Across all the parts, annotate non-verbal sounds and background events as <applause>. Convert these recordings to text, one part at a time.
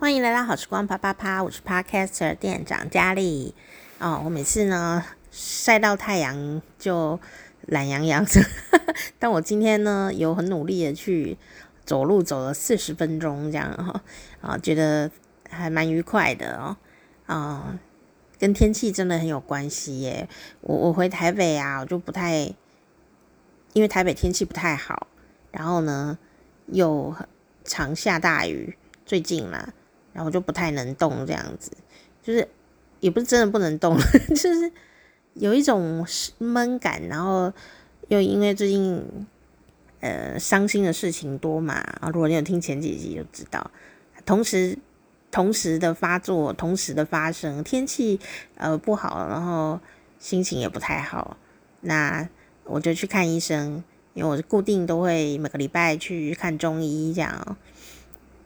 欢迎来到好时光啪啪啪，我是 Podcaster 店长佳丽。哦，我每次呢晒到太阳就懒洋洋的，<laughs> 但我今天呢有很努力的去走路，走了四十分钟这样哈，啊，觉得还蛮愉快的哦。啊，跟天气真的很有关系耶。我我回台北啊，我就不太，因为台北天气不太好，然后呢又常下大雨，最近嘛。然后就不太能动，这样子，就是也不是真的不能动，<laughs> 就是有一种闷感。然后又因为最近呃伤心的事情多嘛，啊，如果你有听前几集就知道，同时同时的发作，同时的发生，天气呃不好，然后心情也不太好，那我就去看医生，因为我是固定都会每个礼拜去看中医这样。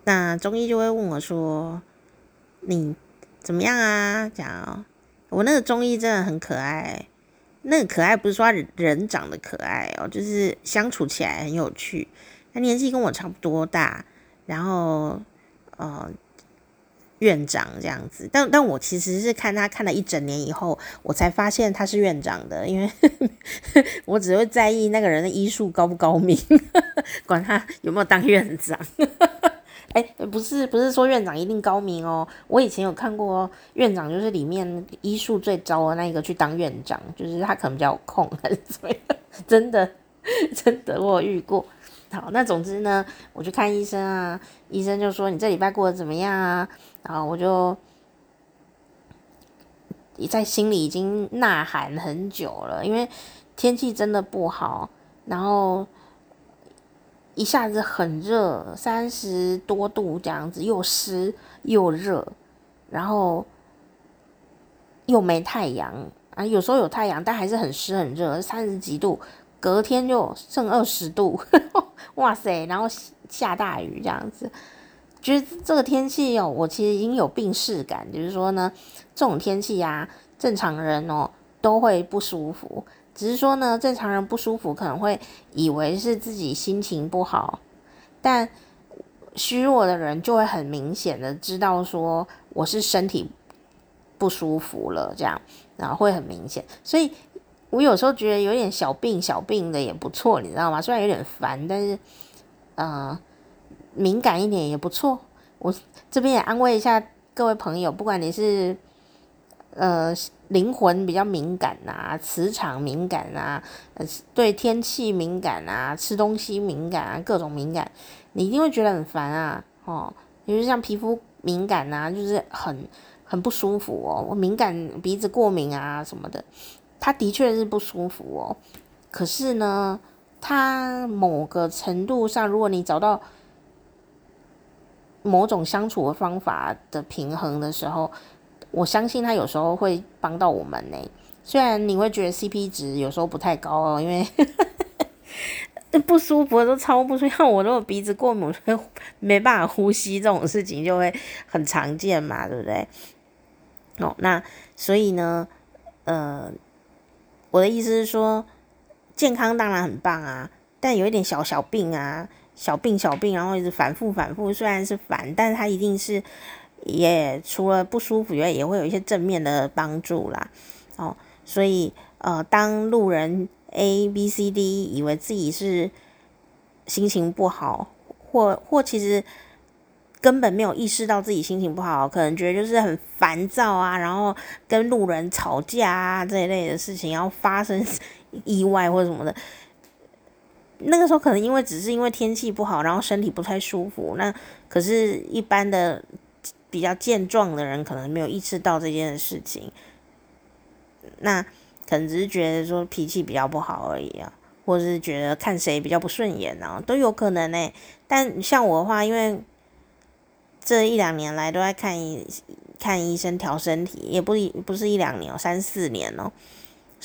那中医就会问我说：“你怎么样啊？”讲我那个中医真的很可爱，那个可爱不是说人长得可爱哦，就是相处起来很有趣。他年纪跟我差不多大，然后呃院长这样子，但但我其实是看他看了一整年以后，我才发现他是院长的，因为 <laughs> 我只会在意那个人的医术高不高明，<laughs> 管他有没有当院长。哎，不是，不是说院长一定高明哦。我以前有看过院长，就是里面医术最糟的那一个去当院长，就是他可能比较有空还是怎么样？真的，真的，我遇过。好，那总之呢，我去看医生啊，医生就说你这礼拜过得怎么样啊？然后我就你在心里已经呐喊很久了，因为天气真的不好，然后。一下子很热，三十多度这样子，又湿又热，然后又没太阳啊，有时候有太阳，但还是很湿很热，三十几度，隔天就剩二十度，呵呵，哇塞，然后下大雨这样子，觉得这个天气哦，我其实已经有病识感，就是说呢，这种天气呀，正常人哦都会不舒服。只是说呢，正常人不舒服可能会以为是自己心情不好，但虚弱的人就会很明显的知道说我是身体不舒服了，这样，然后会很明显。所以我有时候觉得有点小病小病的也不错，你知道吗？虽然有点烦，但是呃，敏感一点也不错。我这边也安慰一下各位朋友，不管你是呃。灵魂比较敏感啊，磁场敏感啊，呃，对天气敏感啊，吃东西敏感啊，各种敏感，你一定会觉得很烦啊，哦，比如像皮肤敏感啊，就是很很不舒服哦，我敏感鼻子过敏啊什么的，它的确是不舒服哦，可是呢，它某个程度上，如果你找到某种相处的方法的平衡的时候。我相信他有时候会帮到我们呢，虽然你会觉得 CP 值有时候不太高哦，因为 <laughs> 不舒服都超不舒服，像我如果鼻子过敏，没办法呼吸这种事情就会很常见嘛，对不对？哦，那所以呢，呃，我的意思是说，健康当然很棒啊，但有一点小小病啊，小病小病，然后一直反复反复，虽然是烦，但是它一定是。也、除了不舒服以外，也会有一些正面的帮助啦。哦，所以呃，当路人 A、B、C、D 以为自己是心情不好，或或其实根本没有意识到自己心情不好，可能觉得就是很烦躁啊，然后跟路人吵架啊这一类的事情，然后发生意外或什么的。那个时候可能因为只是因为天气不好，然后身体不太舒服。那可是，一般的。比较健壮的人可能没有意识到这件事情，那可能只是觉得说脾气比较不好而已啊，或者是觉得看谁比较不顺眼啊，都有可能呢、但像我的话，因为这一两年来都在看医看医生调身体，也不不是一两年哦，三四年哦。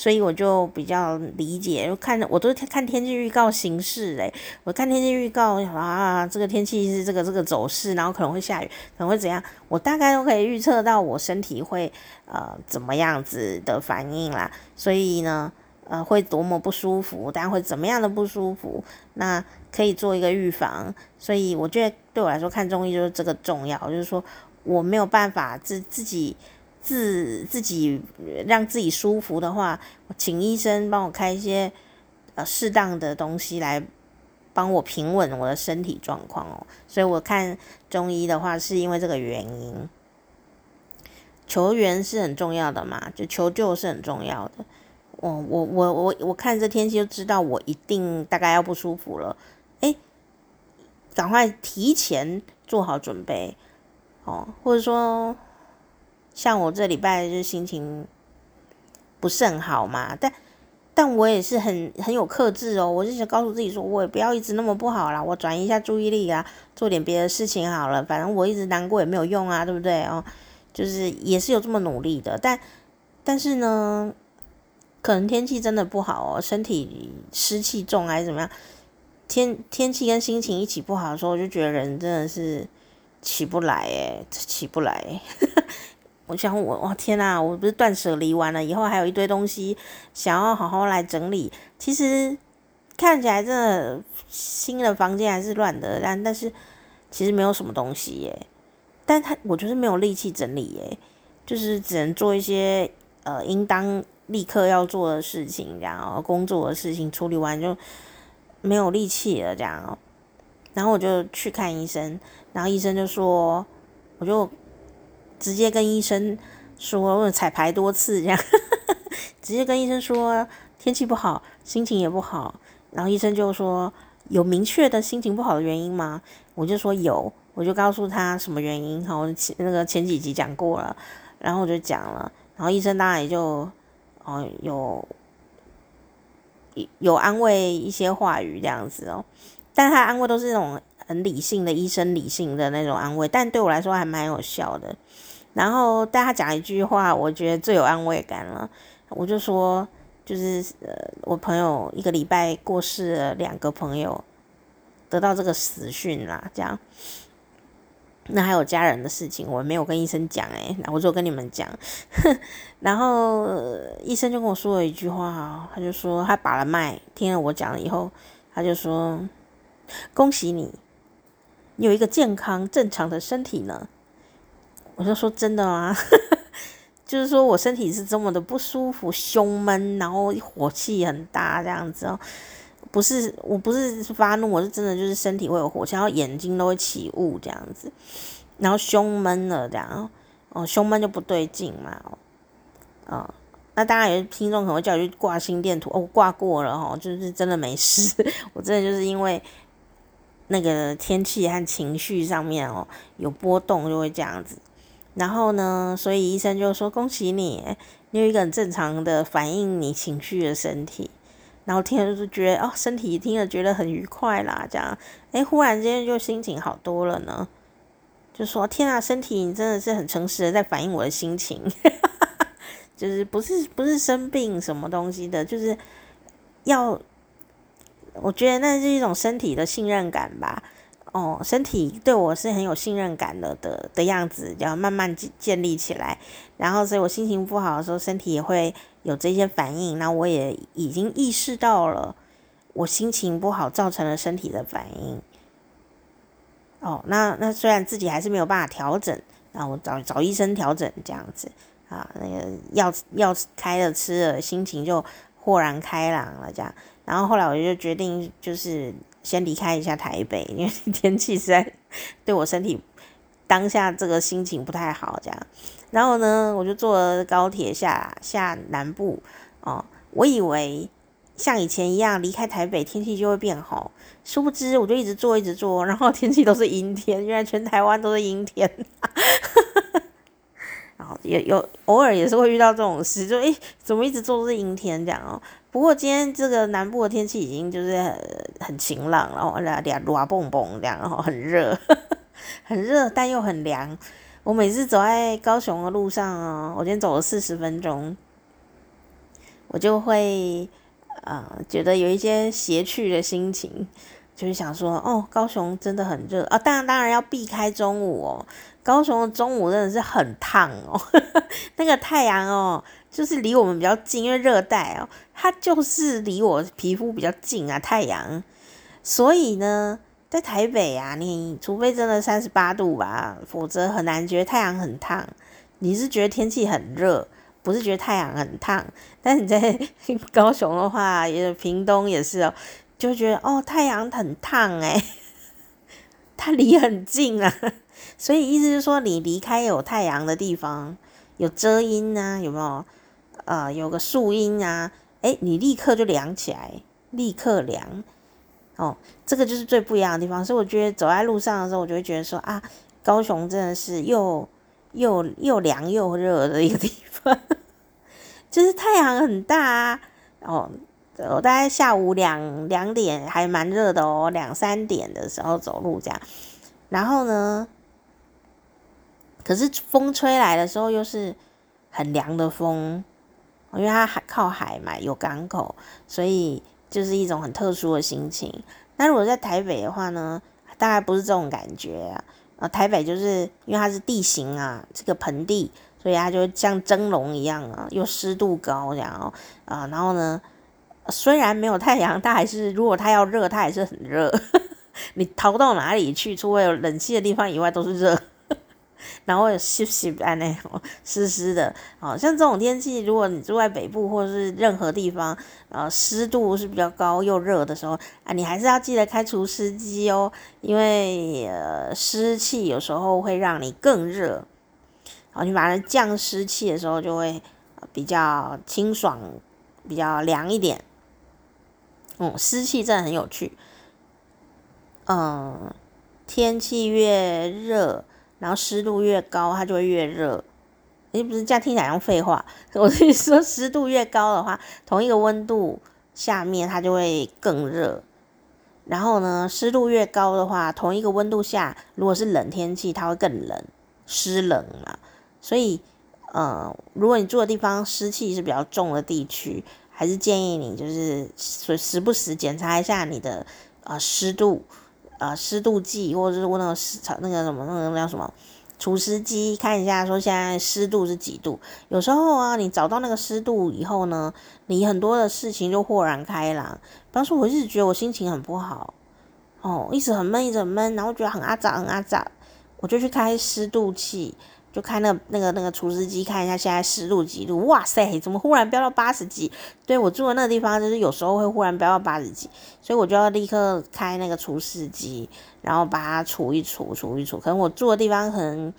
所以我就比较理解，看我都是看天气预告形式嘞。我看天气预告啊，这个天气是这个这个走势，然后可能会下雨，可能会怎样，我大概都可以预测到我身体会呃怎么样子的反应啦。所以呢，呃会多么不舒服，但会怎么样的不舒服，那可以做一个预防。所以我觉得对我来说看中医就是这个重要，就是说我没有办法自自己自自己让自己舒服的话，请医生帮我开一些呃适当的东西来。帮我平稳我的身体状况哦，所以我看中医的话，是因为这个原因。求援是很重要的嘛，就求救是很重要的。我我我我我看这天气就知道我一定大概要不舒服了，诶，赶快提前做好准备哦，或者说像我这礼拜就心情不是很好嘛，但。但我也是很很有克制哦，我就想告诉自己说，我也不要一直那么不好啦，我转移一下注意力啊，做点别的事情好了，反正我一直难过也没有用啊，对不对哦？就是也是有这么努力的，但但是呢，可能天气真的不好哦，身体湿气重还是怎么样？天天气跟心情一起不好的时候，我就觉得人真的是起不来诶，起不来。我想我，我天呐，我不是断舍离完了以后，还有一堆东西想要好好来整理。其实看起来真的新的房间还是乱的，但但是其实没有什么东西耶。但他我就是没有力气整理耶，就是只能做一些呃应当立刻要做的事情，然后，工作的事情处理完就没有力气了，这样。然后我就去看医生，然后医生就说，我就。直接跟医生说，我彩排多次这样，<laughs> 直接跟医生说天气不好，心情也不好，然后医生就说有明确的心情不好的原因吗？我就说有，我就告诉他什么原因，好，前那个前几集讲过了，然后我就讲了，然后医生当然也就哦有有安慰一些话语这样子哦，但他安慰都是那种很理性的医生理性的那种安慰，但对我来说还蛮有效的。然后大家讲一句话，我觉得最有安慰感了。我就说，就是呃，我朋友一个礼拜过世了两个朋友，得到这个死讯啦，这样。那还有家人的事情，我没有跟医生讲诶，我就跟你们讲。<laughs> 然后医生就跟我说了一句话，他就说他把了脉，听了我讲了以后，他就说：“恭喜你，你有一个健康正常的身体呢。”我就说真的吗？<laughs> 就是说我身体是这么的不舒服，胸闷，然后火气很大这样子哦。不是，我不是发怒，我是真的就是身体会有火气，然后眼睛都会起雾这样子，然后胸闷了这样哦，胸闷就不对劲嘛哦。那当然有些听众可能会叫我去挂心电图哦，挂过了哦，就是真的没事。<laughs> 我真的就是因为那个天气和情绪上面哦有波动，就会这样子。然后呢，所以医生就说：“恭喜你，你有一个很正常的反映你情绪的身体。”然后听了就觉得哦，身体听了觉得很愉快啦，这样，哎，忽然间就心情好多了呢。就说：“天啊，身体你真的是很诚实的在反映我的心情，<laughs> 就是不是不是生病什么东西的，就是要，我觉得那是一种身体的信任感吧。”哦，身体对我是很有信任感的的的样子，要慢慢建建立起来。然后，所以我心情不好的时候，身体也会有这些反应。那我也已经意识到了，我心情不好造成了身体的反应。哦，那那虽然自己还是没有办法调整，那我找找医生调整这样子啊，那个药药开了吃了，心情就豁然开朗了这样。然后后来我就决定就是。先离开一下台北，<laughs> 因为天气实在对我身体当下这个心情不太好，这样。然后呢，我就坐高铁下下南部哦。我以为像以前一样离开台北天气就会变好，殊不知我就一直坐一直坐，然后天气都是阴天，原来全台湾都是阴天。然后也有偶尔也是会遇到这种事，就诶，怎么一直做都是阴天这样哦。不过今天这个南部的天气已经就是很晴朗，然后俩俩热蹦蹦这样，然后很热，很热，<laughs> 但又很凉。我每次走在高雄的路上啊，我今天走了四十分钟，我就会啊、觉得有一些邪趣的心情，就是想说哦，高雄真的很热啊。当然当然要避开中午哦，高雄的中午真的是很烫哦，<laughs> 那个太阳哦，就是离我们比较近，因为热带哦，它就是离我皮肤比较近啊，太阳。所以呢，在台北啊，你除非真的三十八度吧，否则很难觉得太阳很烫。你是觉得天气很热，不是觉得太阳很烫。但你在 <laughs> 高雄的话，也屏东也是哦，就觉得哦，太阳很烫诶，<laughs> 它离很近啊。所以意思就是说，你离开有太阳的地方，有遮阴啊，有没有？呃，有个树荫啊，诶，你立刻就凉起来，立刻凉。哦，这个就是最不一样的地方。所以我觉得走在路上的时候，我就会觉得说啊，高雄真的是又又又凉又热的一个地方，<laughs> 就是太阳很大啊。哦，我大概下午两两点还蛮热的哦，两三点的时候走路这样，然后呢？可是风吹来的时候又是很凉的风，因为它还靠海嘛，有港口，所以就是一种很特殊的心情。那如果在台北的话呢，大概不是这种感觉啊。台北就是因为它是地形啊，这个盆地，所以它就像蒸笼一样啊，又湿度高然后，啊，然后呢，虽然没有太阳，它还是如果它要热，它还是很热。<laughs> 你逃到哪里去，除了有冷气的地方以外，都是热。然后有湿湿啊，那 <laughs> 种湿湿的，好像这种天气，如果你住在北部或是任何地方，呃，湿度是比较高又热的时候啊，你还是要记得开除湿机哦，因为呃湿气有时候会让你更热，好，你把它降湿气的时候就会比较清爽，比较凉一点。嗯，湿气真的很有趣，嗯，天气越热。然后湿度越高，它就会越热。诶，不是这样听起来像废话。<laughs> 我是说，湿度越高的话，同一个温度下面它就会更热。然后呢，湿度越高的话，同一个温度下，如果是冷天气，它会更冷，湿冷嘛。所以，呃，如果你住的地方湿气是比较重的地区，还是建议你就是时时不时检查一下你的呃湿度。呃，湿度计，或者是问那个湿那个什么那个叫什么除湿机，看一下说现在湿度是几度。有时候啊，你找到那个湿度以后呢，你很多的事情就豁然开朗。比方说，我一直觉得我心情很不好，哦，一直很闷，一直闷，然后觉得很阿杂，很阿杂，我就去开湿度计。就开那那个那个除湿机，看一下现在湿度几度？哇塞，怎么忽然飙到八十几？对，我住的那个地方，就是有时候会忽然飙到八十几，所以我就要立刻开那个除湿机，然后把它除一除，除一除。可能我住的地方可能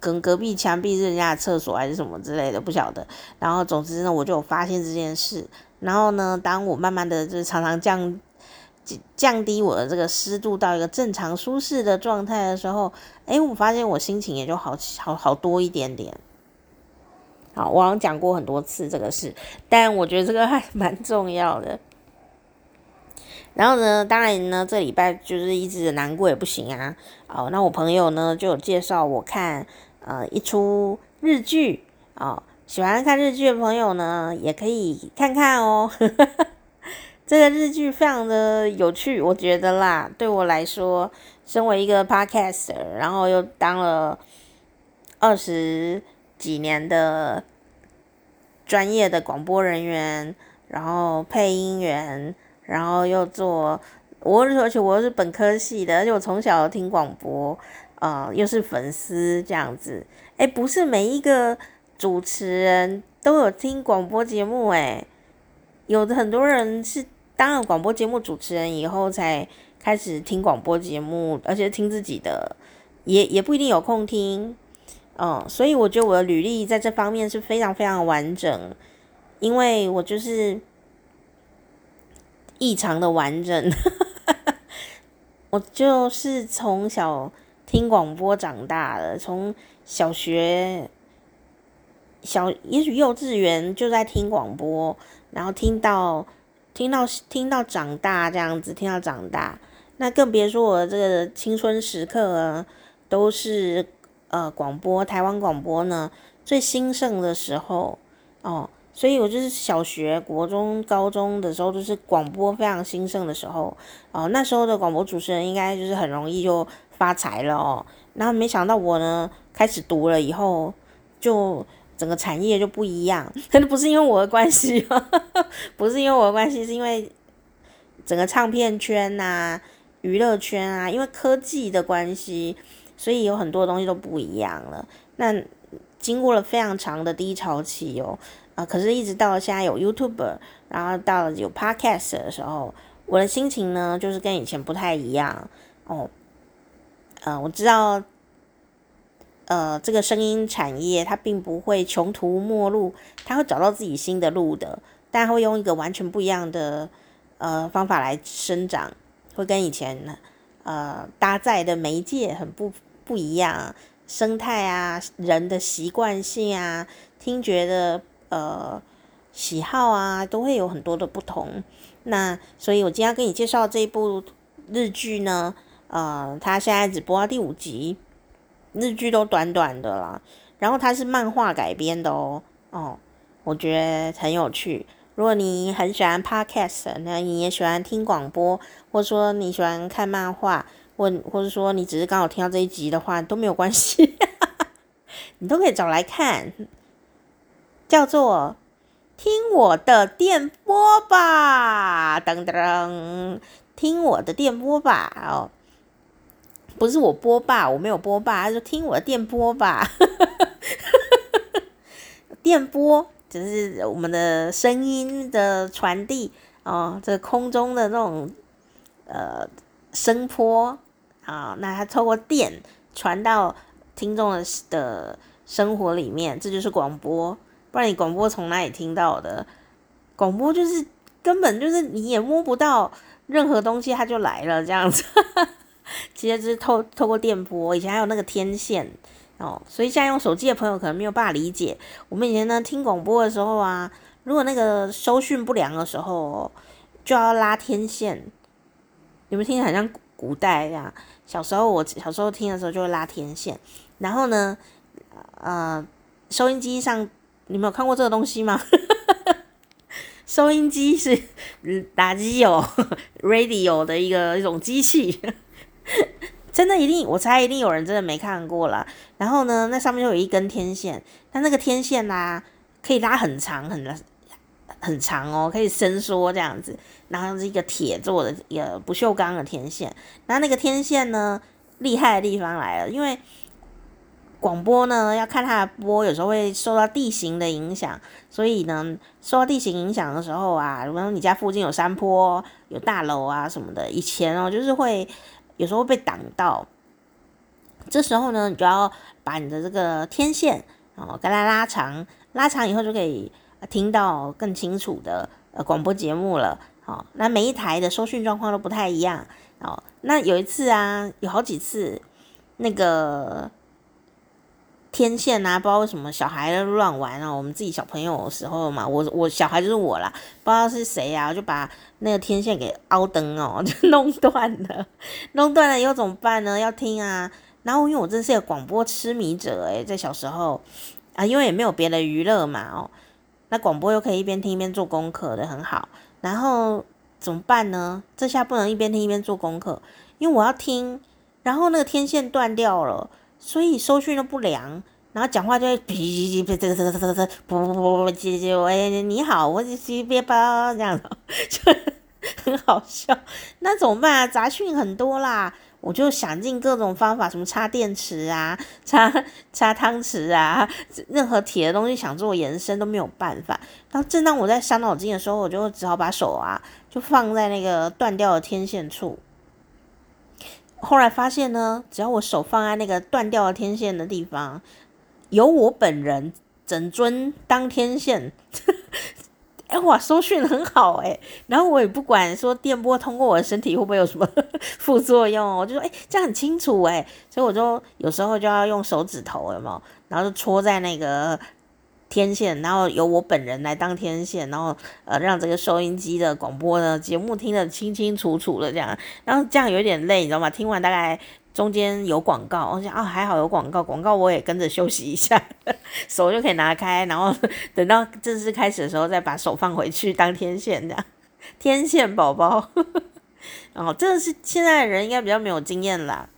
跟隔壁墙壁是人家的厕所还是什么之类的，不晓得。然后总之呢，我就有发现这件事。然后呢，当我慢慢的就是常常降。降低我的这个湿度到一个正常舒适的状态的时候，诶，我发现我心情也就好好好多一点点。好，我好像讲过很多次这个事，但我觉得这个还蛮重要的。然后呢，当然呢，这礼拜就是一直难过也不行啊。哦，那我朋友呢就有介绍我看呃一出日剧哦，喜欢看日剧的朋友呢也可以看看哦。这个日剧非常的有趣，我觉得啦，对我来说，身为一个 podcaster，然后又当了二十几年的专业的广播人员，然后配音员，然后又做，我而且我是本科系的，而且我从小听广播，呃，又是粉丝这样子，诶，不是每一个主持人都有听广播节目，诶，有的很多人是。当了广播节目主持人以后，才开始听广播节目，而且听自己的，也也不一定有空听，嗯，所以我觉得我的履历在这方面是非常非常完整，因为我就是异常的完整，<laughs> 我就是从小听广播长大的，从小学小也许幼稚园就在听广播，然后听到。听到听到长大这样子，听到长大，那更别说我这个青春时刻，都是呃广播，台湾广播呢最兴盛的时候。哦，所以我就是小学、国中、高中的时候都是广播非常兴盛的时候。哦，那时候的广播主持人应该就是很容易就发财了哦，然后没想到我呢开始读了以后，就整个产业就不一样。<laughs> 可能不是因为我的关系哦，<laughs> 不是因为我的关系，是因为整个唱片圈呐、娱乐圈啊，因为科技的关系，所以有很多东西都不一样了。那经过了非常长的低潮期哦，啊、可是一直到了现在有 YouTube，然后到了有 Podcast 的时候，我的心情呢就是跟以前不太一样哦。呃，我知道，呃，这个声音产业它并不会穷途末路，它会找到自己新的路的，但会用一个完全不一样的呃方法来生长，会跟以前呃搭载的媒介很不不一样，生态啊，人的习惯性啊，听觉的呃喜好啊，都会有很多的不同。那所以我今天要跟你介绍这一部日剧呢。呃，它现在只播到第五集，日剧都短短的啦。然后它是漫画改编的哦，哦，我觉得很有趣。如果你很喜欢 podcast，那你也喜欢听广播，或者说你喜欢看漫画，或或者说你只是刚好听到这一集的话，都没有关系，<laughs> 你都可以找来看，叫做《听我的电波吧》，噔噔，听我的电波吧，哦。不是我播吧，我没有播吧，他说听我的电波吧，<laughs> 电波就是我们的声音的传递哦，这空中的那种呃声波啊，那它透过电传到听众的的生活里面，这就是广播。不然你广播从哪里听到的？广播就是根本就是你也摸不到任何东西，它就来了这样子。<laughs> 其实就是透透过电波，以前还有那个天线哦，所以现在用手机的朋友可能没有办法理解。我们以前呢听广播的时候啊，如果那个收讯不良的时候，就要拉天线。你们听起来像古代呀？小时候我小时候听的时候就会拉天线，然后呢，呃，收音机上你们有看过这个东西吗？<laughs> 收音机是 <laughs> 打机有 radio 的一个一种机器。<laughs> 真的一定，我猜一定有人真的没看过啦。然后呢，那上面就有一根天线，它那个天线呐、啊，可以拉很长很很长哦，可以伸缩这样子。然后是一个铁做的，一个不锈钢的天线。然后那个天线呢，厉害的地方来了，因为广播呢要看它的波，有时候会受到地形的影响，所以呢，受到地形影响的时候啊，如果你家附近有山坡、有大楼啊什么的，以前哦就是会。有时候会被挡到，这时候呢，你就要把你的这个天线哦，给它拉长，拉长以后就可以听到更清楚的呃广播节目了。好，那每一台的收讯状况都不太一样哦。那有一次啊，有好几次那个。天线啊，不知道为什么小孩乱玩啊。我们自己小朋友的时候嘛，我我小孩就是我啦，不知道是谁啊，就把那个天线给凹灯哦，<laughs> 就弄断了。弄断了以后怎么办呢？要听啊。然后因为我真是个广播痴迷者诶，在小时候啊，因为也没有别的娱乐嘛哦，那广播又可以一边听一边做功课的很好。然后怎么办呢？这下不能一边听一边做功课，因为我要听，然后那个天线断掉了。所以收讯都不良，然后讲话就会哔哔哔这个这个这个这个不不不不姐姐喂你好，我是别包这样子，就很好笑。那怎么办啊？杂讯很多啦，我就想尽各种方法，什么插电池啊，插插汤匙啊，任何铁的东西想做延伸都没有办法。然后正当我在伤脑筋的时候，我就只好把手啊就放在那个断掉的天线处。后来发现呢，只要我手放在那个断掉的天线的地方，有我本人整尊当天线，<laughs> 哎哇，收讯很好哎。然后我也不管说电波通过我的身体会不会有什么 <laughs> 副作用，我就说哎，这样很清楚哎。所以我就有时候就要用手指头，有没有？然后就戳在那个。天线，然后由我本人来当天线，然后呃让这个收音机的广播呢节目听得清清楚楚的这样，然后这样有点累，你知道吗？听完大概中间有广告，我想啊还好有广告，广告我也跟着休息一下，<laughs> 手就可以拿开，然后等到正式开始的时候再把手放回去当天线这样，<laughs> 天线宝宝，然 <laughs> 后这个是现在的人应该比较没有经验啦。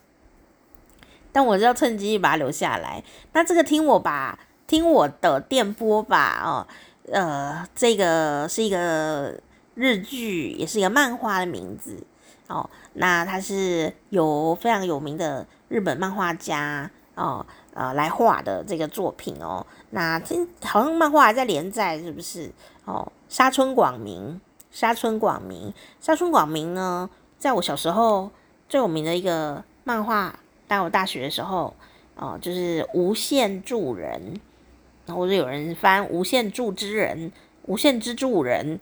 但我就要趁机把它留下来。那这个听我吧，听我的电波吧，哦，呃，这个是一个日剧，也是一个漫画的名字哦。那它是由非常有名的日本漫画家哦，呃，来画的这个作品哦。那听好像漫画还在连载，是不是？哦，沙村广明，沙村广明，沙村广明呢，在我小时候最有名的一个漫画，当我大学的时候，哦，就是《无限助人》，或者有人翻《无限助之人》。无限之助人，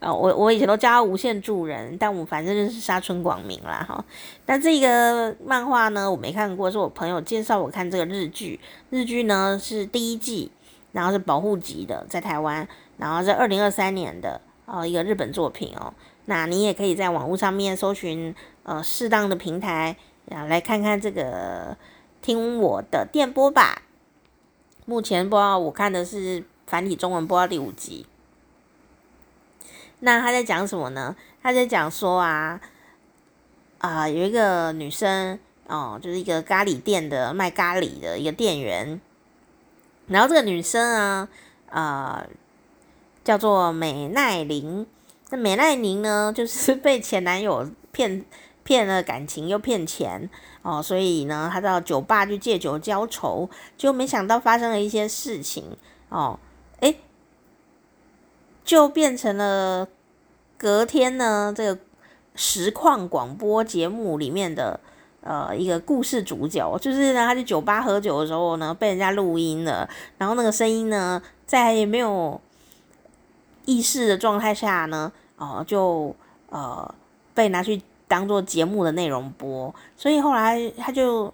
啊，我我以前都叫无限助人，但我反正就是沙村广明啦，哈。那这个漫画呢，我没看过，是我朋友介绍我看这个日剧。日剧呢是第一季，然后是保护级的，在台湾，然后是二零二三年的哦一个日本作品哦。那你也可以在网络上面搜寻呃适当的平台，啊来看看这个听我的电波吧。目前不知道我看的是。繁体中文播到第五集，那他在讲什么呢？他在讲说啊，啊、有一个女生哦，就是一个咖喱店的卖咖喱的一个店员，然后这个女生啊，呃，叫做美奈玲。那美奈玲呢，就是被前男友骗骗了感情又骗钱哦，所以呢，他到酒吧去借酒浇愁，就没想到发生了一些事情哦。诶，就变成了隔天呢，这个实况广播节目里面的呃一个故事主角，就是呢，他去酒吧喝酒的时候呢，被人家录音了，然后那个声音呢，在没有意识的状态下呢，哦、就呃被拿去当做节目的内容播，所以后来他就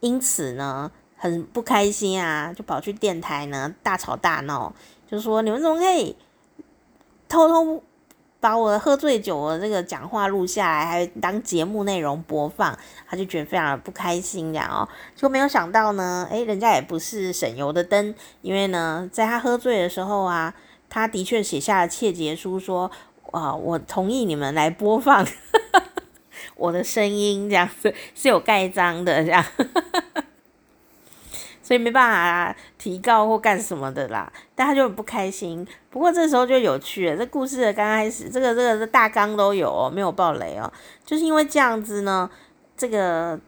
因此呢。很不开心啊，就跑去电台呢大吵大闹，就说你们怎么可以偷偷把我喝醉酒的这个讲话录下来，还当节目内容播放？他就觉得非常的不开心，这样哦，就没有想到呢，诶，人家也不是省油的灯，因为呢，在他喝醉的时候啊，他的确写下了切结书，说啊，我同意你们来播放我的声音，这样子是有盖章的，这样。所以没办法啊提高或干什么的啦，但他就很不开心。不过这时候就有趣了，这故事的刚开始，这个这个大纲都有，没有爆雷哦。就是因为这样子呢，这个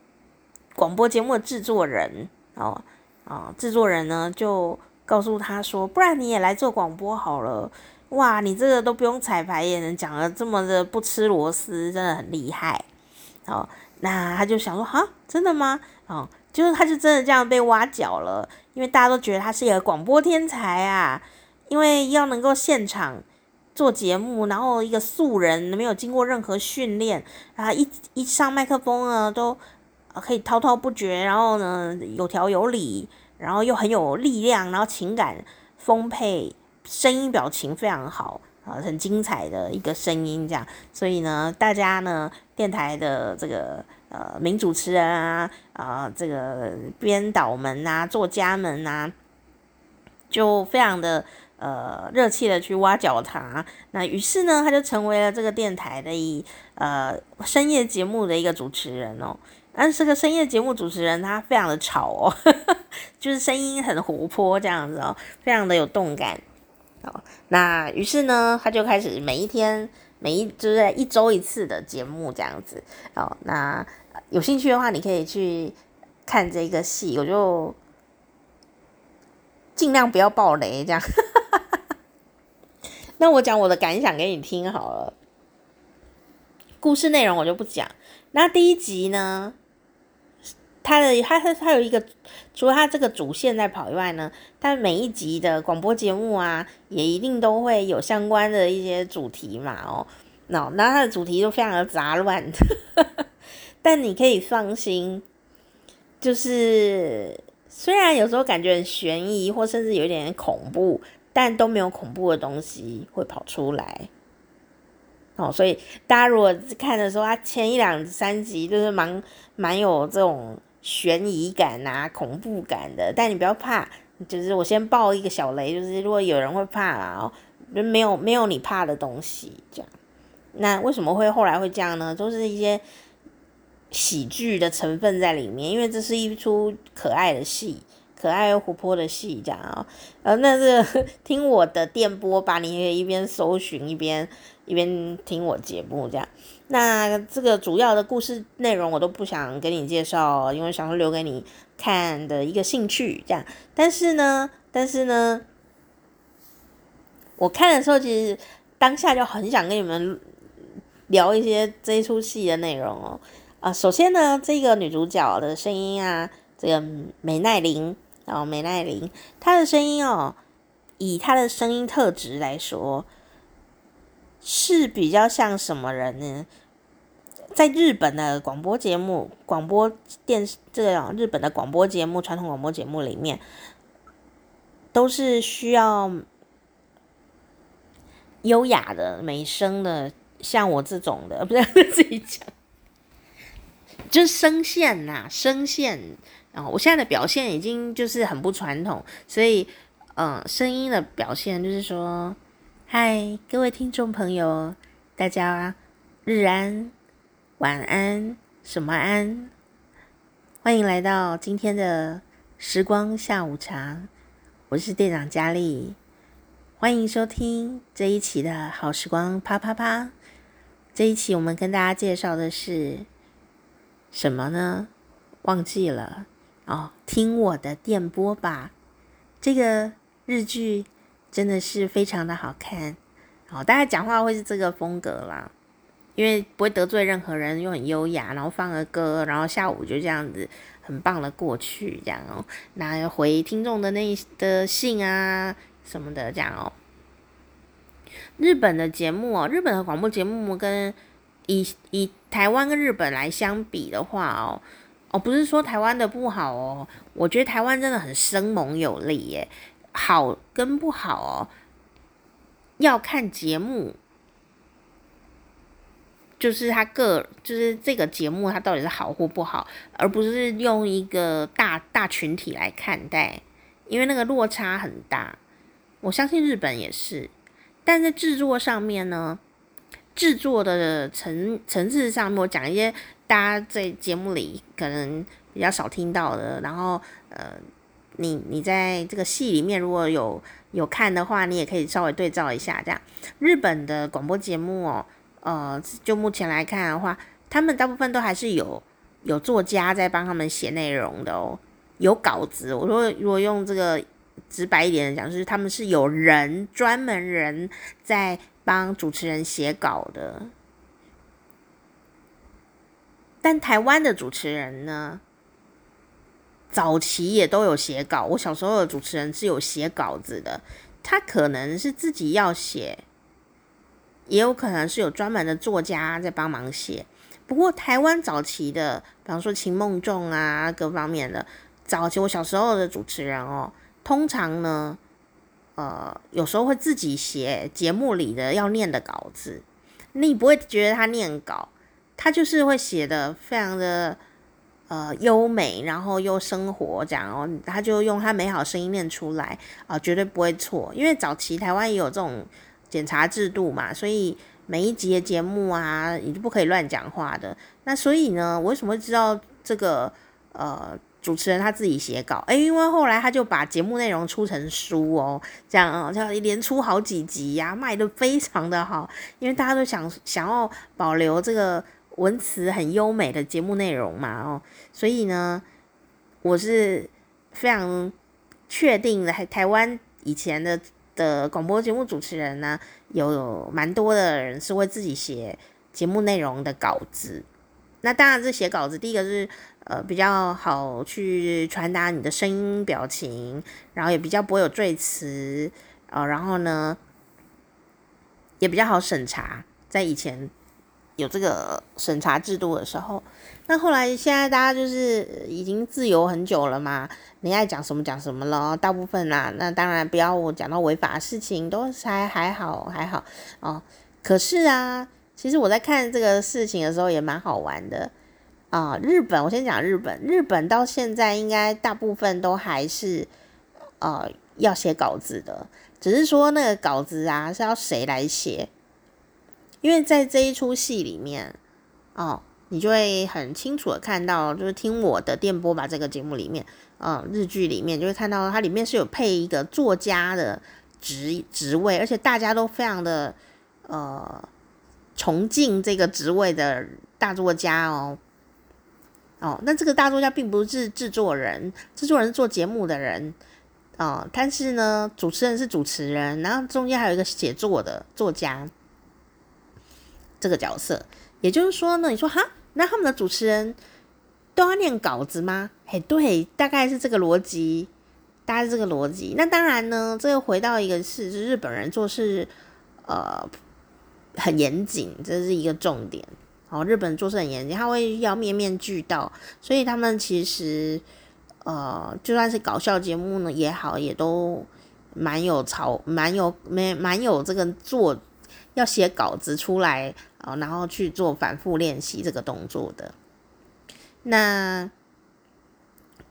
广播节目的制作人哦哦，制作人呢就告诉他说，不然你也来做广播好了。哇，你这个都不用彩排也能讲得这么的不吃螺丝，真的很厉害。哦，那他就想说，哈，真的吗？哦。就是他，就真的这样被挖角了，因为大家都觉得他是一个广播天才啊。因为要能够现场做节目，然后一个素人没有经过任何训练啊，一一上麦克风呢都可以滔滔不绝，然后呢有条有理，然后又很有力量，然后情感丰沛，声音表情非常好啊，很精彩的一个声音这样。所以呢，大家呢电台的这个。呃，名主持人啊，啊、呃，这个编导们呐、作家们呐、就非常的呃热切的去挖角他。那于是呢，他就成为了这个电台的一呃深夜节目的一个主持人哦。但是这个深夜节目主持人他非常的吵哦，<laughs> 就是声音很活泼这样子哦，非常的有动感。哦，那于是呢，他就开始每一天每一就是在一周一次的节目这样子。哦，那。有兴趣的话，你可以去看这个戏，我就尽量不要爆雷，这样。<laughs> 那我讲我的感想给你听好了。故事内容我就不讲。那第一集呢，它的它它它有一个，除了它这个主线在跑以外呢，它每一集的广播节目啊，也一定都会有相关的一些主题嘛，哦，那那它的主题都非常的杂乱。<laughs> 但你可以放心，就是虽然有时候感觉很悬疑，或甚至有点点恐怖，但都没有恐怖的东西会跑出来。哦，所以大家如果看的时候，它前一两三集就是蛮蛮有这种悬疑感啊、恐怖感的。但你不要怕，就是我先爆一个小雷，就是如果有人会怕啦，就没有没有你怕的东西这样。那为什么会后来会这样呢？都是一些。喜剧的成分在里面，因为这是一出可爱的戏，可爱又活泼的戏，这样啊、呃，那这听我的电波吧，你也一边搜寻一边一边听我节目，这样。那这个主要的故事内容我都不想给你介绍，因为想说留给你看的一个兴趣，这样。但是呢，但是呢，我看的时候其实当下就很想跟你们聊一些这一出戏的内容哦。啊，首先呢，这个女主角的声音啊，这个美奈玲哦，美奈林，她的声音哦，以她的声音特质来说，是比较像什么人呢？在日本的广播节目、广播电视这种日本的广播节目、传统广播节目里面，都是需要优雅的、美声的，像我这种的，不是自己讲。就是声线呐、声线啊！我现在的表现已经就是很不传统，所以，嗯，声音的表现就是说，嗨，各位听众朋友，大家日安、晚安、什么安？欢迎来到今天的时光下午茶，我是店长佳丽，欢迎收听这一期的好时光啪啪啪。这一期我们跟大家介绍的是。什么呢？忘记了哦，听我的电波吧。这个日剧真的是非常的好看哦，大家讲话会是这个风格啦，因为不会得罪任何人，又很优雅，然后放个歌，然后下午就这样子很棒的过去，这样哦，那回听众的那的信啊什么的，这样哦。日本的节目哦，日本的广播节目跟。以以台湾跟日本来相比的话哦，哦，不是说台湾的不好哦，我觉得台湾真的很生猛有力耶。好跟不好哦，要看节目，就是他个就是这个节目它到底是好或不好，而不是用一个大大群体来看待，因为那个落差很大。我相信日本也是，但在制作上面呢。制作的层层次上面，我讲一些大家在节目里可能比较少听到的，然后呃，你你在这个戏里面如果有有看的话，你也可以稍微对照一下。这样，日本的广播节目哦，呃，就目前来看的话，他们大部分都还是有有作家在帮他们写内容的哦，有稿子。我说如果用这个直白一点的讲，就是他们是有人专门人在。帮主持人写稿的，但台湾的主持人呢，早期也都有写稿。我小时候的主持人是有写稿子的，他可能是自己要写，也有可能是有专门的作家在帮忙写。不过台湾早期的，比方说秦梦仲啊，各方面的早期，我小时候的主持人哦，通常呢。呃，有时候会自己写节目里的要念的稿子，你不会觉得他念稿，他就是会写的非常的呃优美，然后又生活这样哦，他就用他美好声音念出来啊，绝对不会错。因为早期台湾也有这种检查制度嘛，所以每一集的节目啊，你就不可以乱讲话的。那所以呢，我为什么会知道这个呃？主持人他自己写稿，诶，因为后来他就把节目内容出成书哦，这样啊，就连出好几集呀，卖得非常的好，因为大家都想想要保留这个文词很优美的节目内容嘛，哦，所以呢，我是非常确定的，台湾以前的的广播节目主持人呢，有蛮多的人是会自己写节目内容的稿子。那当然，这写稿子，第一个是呃比较好去传达你的声音表情，然后也比较不会有赘词，呃，然后呢也比较好审查，在以前有这个审查制度的时候，那后来现在大家就是已经自由很久了嘛，你爱讲什么讲什么了，大部分啦，那当然不要我讲到违法的事情，都还还好还好哦，可是啊。其实我在看这个事情的时候也蛮好玩的啊、日本，我先讲日本，日本到现在应该大部分都还是呃要写稿子的，只是说那个稿子啊是要谁来写，因为在这一出戏里面哦，你就会很清楚的看到，就是听我的电波吧这个节目里面，呃，日剧里面就会看到它里面是有配一个作家的职职位，而且大家都非常的呃崇敬这个职位的大作家哦。哦，那这个大作家并不是制作人，制作人是做节目的人，哦，但是呢，主持人是主持人，然后中间还有一个写作的作家，这个角色，也就是说呢，你说哈，那他们的主持人都要念稿子吗？嘿，对，大概是这个逻辑，大概是这个逻辑。那当然呢，这个回到一个是，是日本人做事，呃，很严谨，这是一个重点。哦，日本做事很严谨，他会要面面俱到，所以他们其实，呃，就算是搞笑节目呢也好，也都蛮有潮，蛮有没蛮有这个做要写稿子出来啊，呃，然后去做反复练习这个动作的。那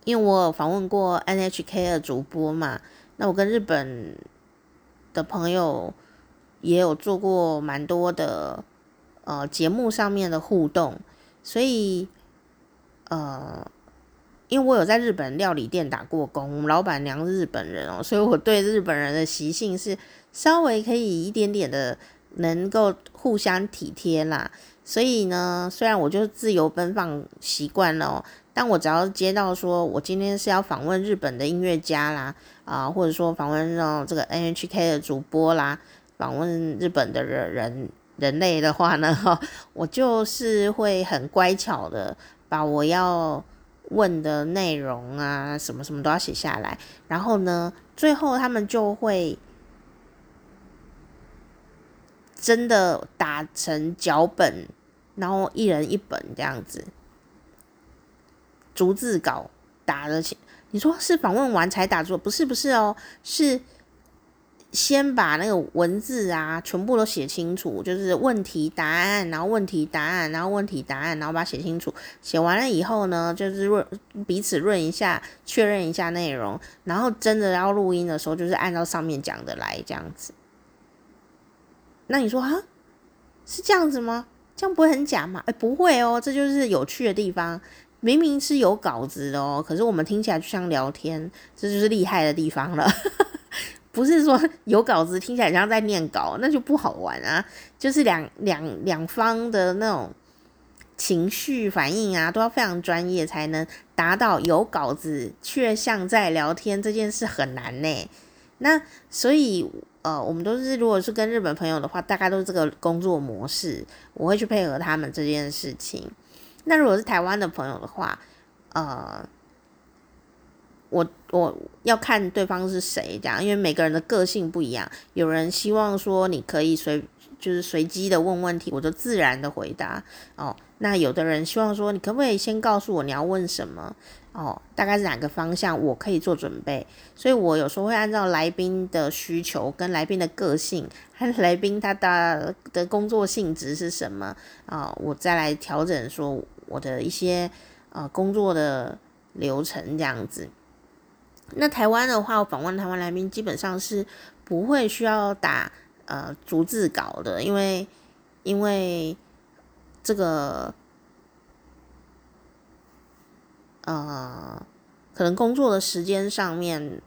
因为我访问过 NHK 的主播嘛，那我跟日本的朋友也有做过蛮多的。呃，节目上面的互动，所以，呃，因为我有在日本料理店打过工，老板娘日本人哦，所以我对日本人的习性是稍微可以一点点的能够互相体贴啦。所以呢，虽然我就自由奔放习惯了哦，但我只要接到说我今天是要访问日本的音乐家啦，啊，或者说访问哦这个 NHK 的主播啦，访问日本的人。人类的话呢，<laughs> 我就是会很乖巧的把我要问的内容啊，什么什么都要写下来，然后呢，最后他们就会真的打成脚本，然后一人一本这样子，逐字稿打的。你说是访问完才打出？不是，不是哦，是。先把那个文字啊全部都写清楚，就是问题答案，然后问题答案，然后问题答案，然后把它写清楚。写完了以后呢，就是润彼此润一下，确认一下内容，然后真的要录音的时候，就是按照上面讲的来这样子。那你说啊，是这样子吗？这样不会很假吗？哎，不会哦，这就是有趣的地方。明明是有稿子的哦，可是我们听起来就像聊天，这就是厉害的地方了。<laughs> 不是说 <laughs> 有稿子听起来像在念稿，那就不好玩啊。就是两两两方的那种情绪反应啊，都要非常专业，才能达到有稿子却像在聊天这件事很难呢。那所以呃，我们都是如果是跟日本朋友的话，大概都是这个工作模式，我会去配合他们这件事情。那如果是台湾的朋友的话，呃。我我要看对方是谁，这样，因为每个人的个性不一样。有人希望说你可以随就是随机的问问题，我就自然的回答哦。那有的人希望说你可不可以先告诉我你要问什么哦，大概是哪个方向，我可以做准备。所以我有时候会按照来宾的需求跟来宾的个性，和来宾他的的工作性质是什么啊、哦，我再来调整说我的一些呃工作的流程这样子。那台湾的话，我访问台湾来宾基本上是不会需要打呃逐字稿的，因为因为这个呃可能工作的时间上面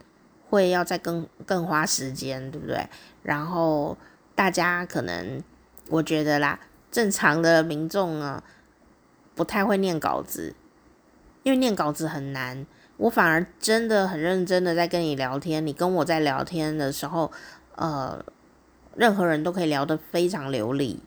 会要再更更花时间，对不对？然后大家可能我觉得啦，正常的民众呢不太会念稿子，因为念稿子很难。我反而真的很认真的在跟你聊天，你跟我在聊天的时候，呃，任何人都可以聊得非常流利。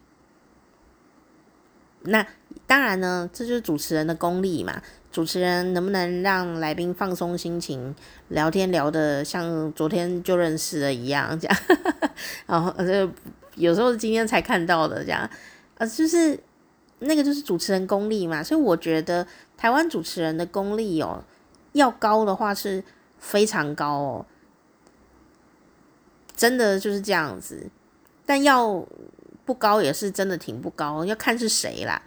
那当然呢，这就是主持人的功力嘛。主持人能不能让来宾放松心情，聊天聊的像昨天就认识了一样，这样，<laughs> 然后呃，有时候是今天才看到的这样，呃，就是那个就是主持人功力嘛。所以我觉得台湾主持人的功力哦。要高的话是非常高哦，真的就是这样子。但要不高也是真的挺不高，要看是谁啦，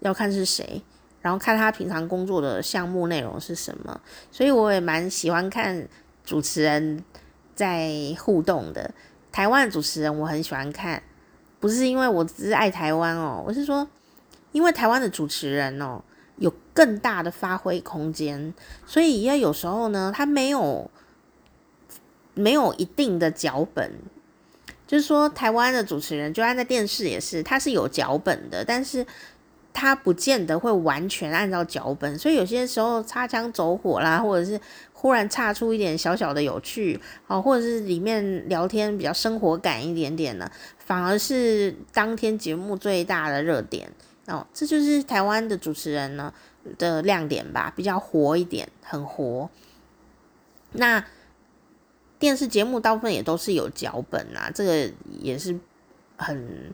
要看是谁，然后看他平常工作的项目内容是什么。所以我也蛮喜欢看主持人在互动的。台湾的主持人我很喜欢看，不是因为我只是爱台湾哦，我是说因为台湾的主持人哦有更大的发挥空间，所以要有时候呢，他没有没有一定的脚本，就是说台湾的主持人，就按在电视也是，他是有脚本的，但是他不见得会完全按照脚本，所以有些时候擦枪走火啦，或者是。忽然岔出一点小小的有趣，哦，或者是里面聊天比较生活感一点点的，反而是当天节目最大的热点哦。这就是台湾的主持人呢的亮点吧，比较活一点，很活。那电视节目大部分也都是有脚本啊，这个也是很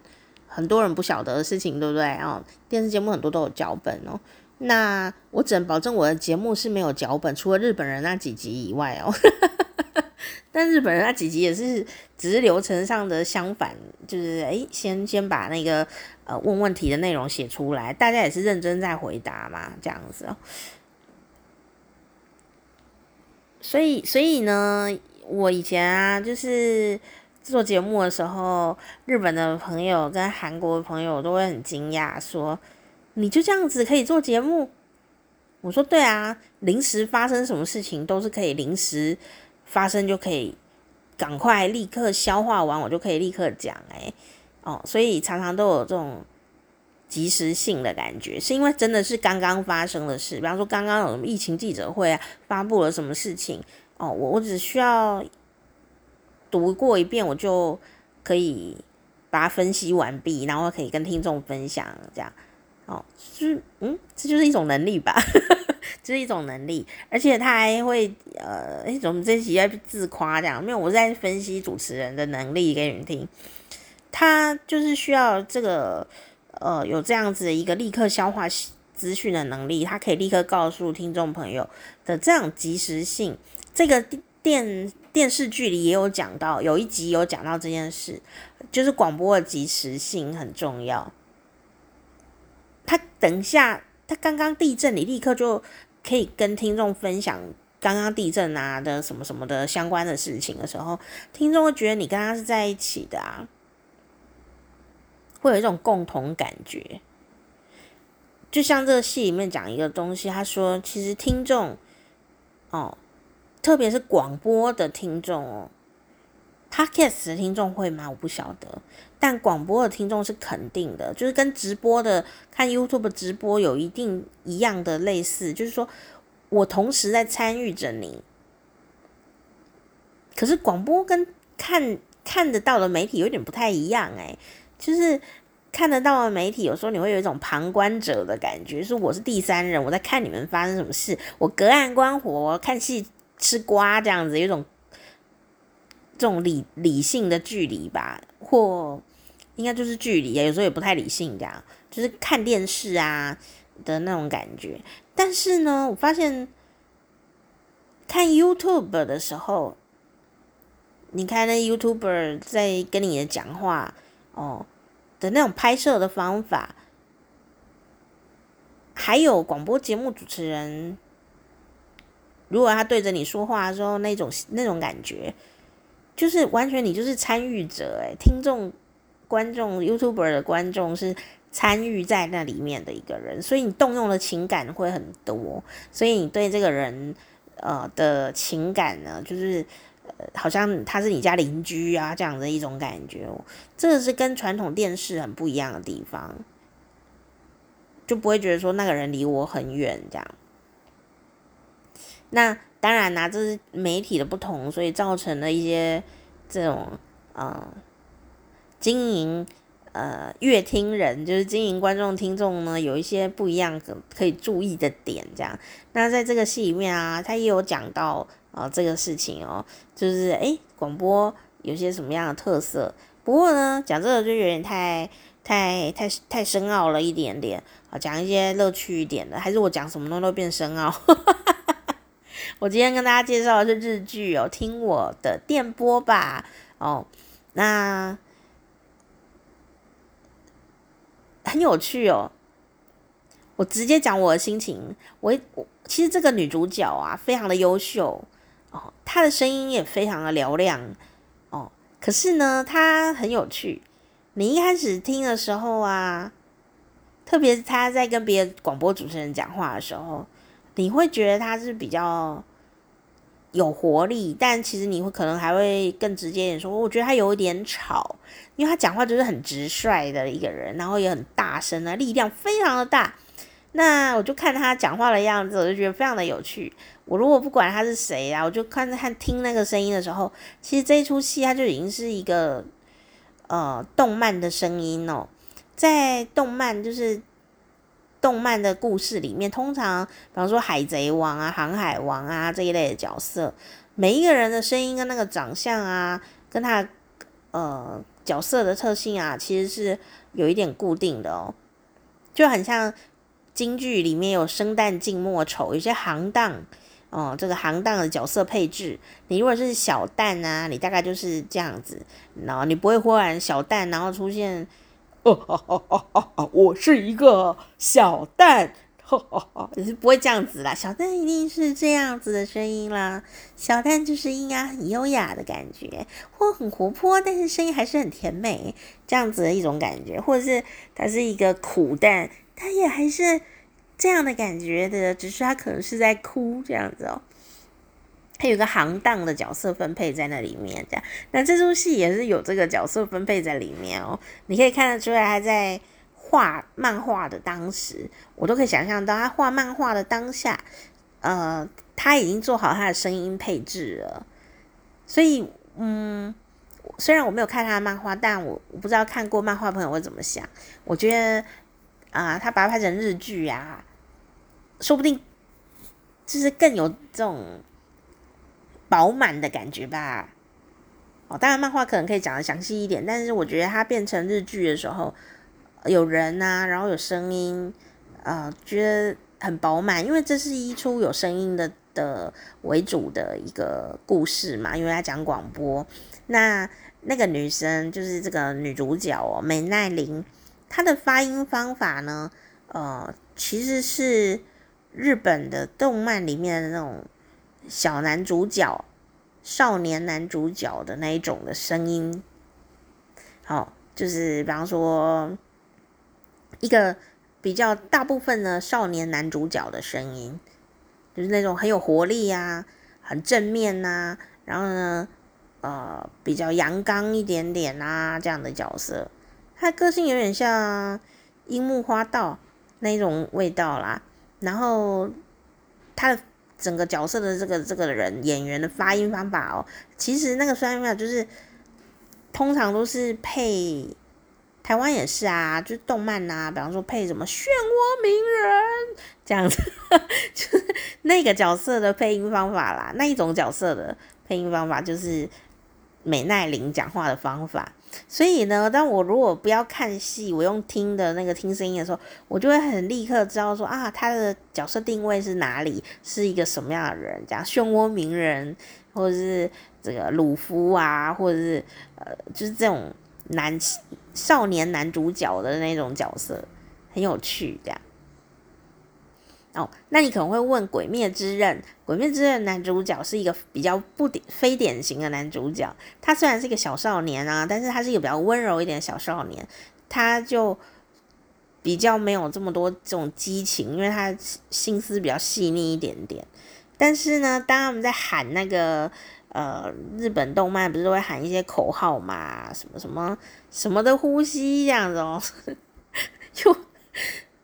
很多人不晓得的事情，对不对？哦，电视节目很多都有脚本哦。那我只能保证我的节目是没有脚本，除了日本人那几集以外哦。<laughs> 但日本人那几集也是只是流程上的相反，就是诶，先先把那个呃问问题的内容写出来，大家也是认真在回答嘛，这样子哦。所以所以呢，我以前啊，就是做节目的时候，日本的朋友跟韩国的朋友都会很惊讶说。你就这样子可以做节目？我说对啊，临时发生什么事情都是可以临时发生，就可以赶快立刻消化完，我就可以立刻讲。哎，哦，所以常常都有这种即时性的感觉，是因为真的是刚刚发生的事。比方说刚刚有什么疫情记者会啊，发布了什么事情哦，我我只需要读过一遍，我就可以把它分析完毕，然后可以跟听众分享这样。哦，就是嗯，这就 <laughs> 是一种能力吧，这是一种能力，而且他还会呃，哎，怎么这期在自夸这样？没有，我在分析主持人的能力给你们听。他就是需要这个呃，有这样子一个立刻消化资讯的能力，他可以立刻告诉听众朋友的这样即时性。这个电电视剧里也有讲到，有一集有讲到这件事，就是广播的及时性很重要。他等一下，他刚刚地震，你立刻就可以跟听众分享刚刚地震啊的什么什么的相关的事情的时候，听众会觉得你跟他是在一起的啊，会有一种共同感觉。就像这个戏里面讲一个东西，他说其实听众哦，特别是广播的听众哦。Podcast 的听众会吗？我不晓得，但广播的听众是肯定的，就是跟直播的看 YouTube 直播有一定一样的类似，就是说我同时在参与着你。可是广播跟看看得到的媒体有点不太一样哎，就是看得到的媒体有时候你会有一种旁观者的感觉，是我是第三人，我在看你们发生什么事，我隔岸观火，看戏吃瓜这样子，有种。这种理理性的距离吧，或应该就是距离啊，有时候也不太理性，这样就是看电视啊的那种感觉。但是呢，我发现看 YouTube 的时候，你看那 YouTuber 在跟你的讲话哦的那种拍摄的方法，还有广播节目主持人，如果他对着你说话的时候，那种那种感觉。就是完全你就是参与者诶，听众、观众、YouTuber 的观众是参与在那里面的一个人，所以你动用的情感会很多，所以你对这个人呃的情感呢，就是呃好像他是你家邻居啊这样的一种感觉，这个是跟传统电视很不一样的地方，就不会觉得说那个人离我很远这样，那。当然啦、这是媒体的不同，所以造成了一些这种呃经营呃乐听人，就是经营观众听众呢，有一些不一样可可以注意的点。这样，那在这个戏里面啊，他也有讲到啊、这个事情哦，就是诶广播有些什么样的特色。不过呢，讲这个就有点太太太太深奥了一点点啊，讲一些乐趣一点的，还是我讲什么东西都变深奥。<laughs> <laughs> 我今天跟大家介绍的是日剧哦，听我的电波吧哦，那很有趣哦。我直接讲我的心情，我我其实这个女主角啊，非常的优秀哦，她的声音也非常的嘹亮哦。可是呢，她很有趣。你一开始听的时候啊。特别是她在跟别的广播主持人讲话的时候，你会觉得他是比较有活力，但其实你会可能还会更直接一点说，我觉得他有一点吵，因为他讲话就是很直率的一个人，然后也很大声啊，力量非常的大。那我就看他讲话的样子，我就觉得非常的有趣。我如果不管他是谁啊，我就看看听那个声音的时候，其实这一出戏它就已经是一个呃动漫的声音哦。在动漫就是动漫的故事里面，通常比方说海贼王啊、航海王啊这一类的角色，每一个人的声音跟那个长相啊，跟他呃角色的特性啊，其实是有一点固定的哦，就很像。京剧里面有生旦净末丑，有些行当哦，这个行当的角色配置，你如果是小旦啊，你大概就是这样子，然后你不会忽然小旦，然后出现哦哦哦哦哦哦，我是一个小旦，哦哦哦，你是不会这样子啦，小蛋一定是这样子的声音啦，小蛋就是应该很优雅的感觉，或很活泼，但是声音还是很甜美，这样子的一种感觉，或者是他是一个苦蛋。他也还是这样的感觉的，只是他可能是在哭这样子哦。他有个行当的角色分配在那里面，这样。那这出戏也是有这个角色分配在里面哦。你可以看得出来，他在画漫画的当时，我都可以想象到他画漫画的当下，呃，他已经做好他的声音配置了。所以，嗯，虽然我没有看他的漫画，但我我不知道看过漫画朋友会怎么想。我觉得。啊，他把它拍成日剧啊，说不定就是更有这种饱满的感觉吧。哦，当然漫画可能可以讲得详细一点，但是我觉得它变成日剧的时候，有人呐、啊，然后有声音，呃，觉得很饱满，因为这是一出有声音的的为主的一个故事嘛，因为他讲广播。那那个女生就是这个女主角哦，美奈玲。她的发音方法呢，呃，其实是日本的动漫里面的那种小男主角、少年男主角的那一种的声音。好、哦，就是比方说一个比较大部分的少年男主角的声音，就是那种很有活力呀、啊、很正面呐、然后呢，呃，比较阳刚一点点啊这样的角色。他个性有点像樱木花道那种味道啦，然后他的整个角色的这个这个人演员的发音方法哦，其实那个发音方法就是通常都是配台湾也是啊，就是动漫呐、啊，比方说配什么漩涡鸣人这样子，<laughs> 就是那个角色的配音方法啦，那一种角色的配音方法就是美奈玲讲话的方法。所以呢，当我如果不要看戏，我用听的那个听声音的时候，我就会很立刻知道说啊，他的角色定位是哪里，是一个什么样的人，这样漩涡鸣人，或者是这个鲁夫啊，或者是呃，就是这种男少年男主角的那种角色，很有趣，这样。哦，那你可能会问《鬼灭之刃》，《鬼灭之刃》男主角是一个比较不典非典型的男主角。他虽然是一个小少年啊，但是他是一个比较温柔一点的小少年，他就比较没有这么多这种激情，因为他心思比较细腻一点点。但是呢，当他们在喊那个呃日本动漫不是会喊一些口号嘛，什么什么什么的呼吸这样子哦，<laughs> 就。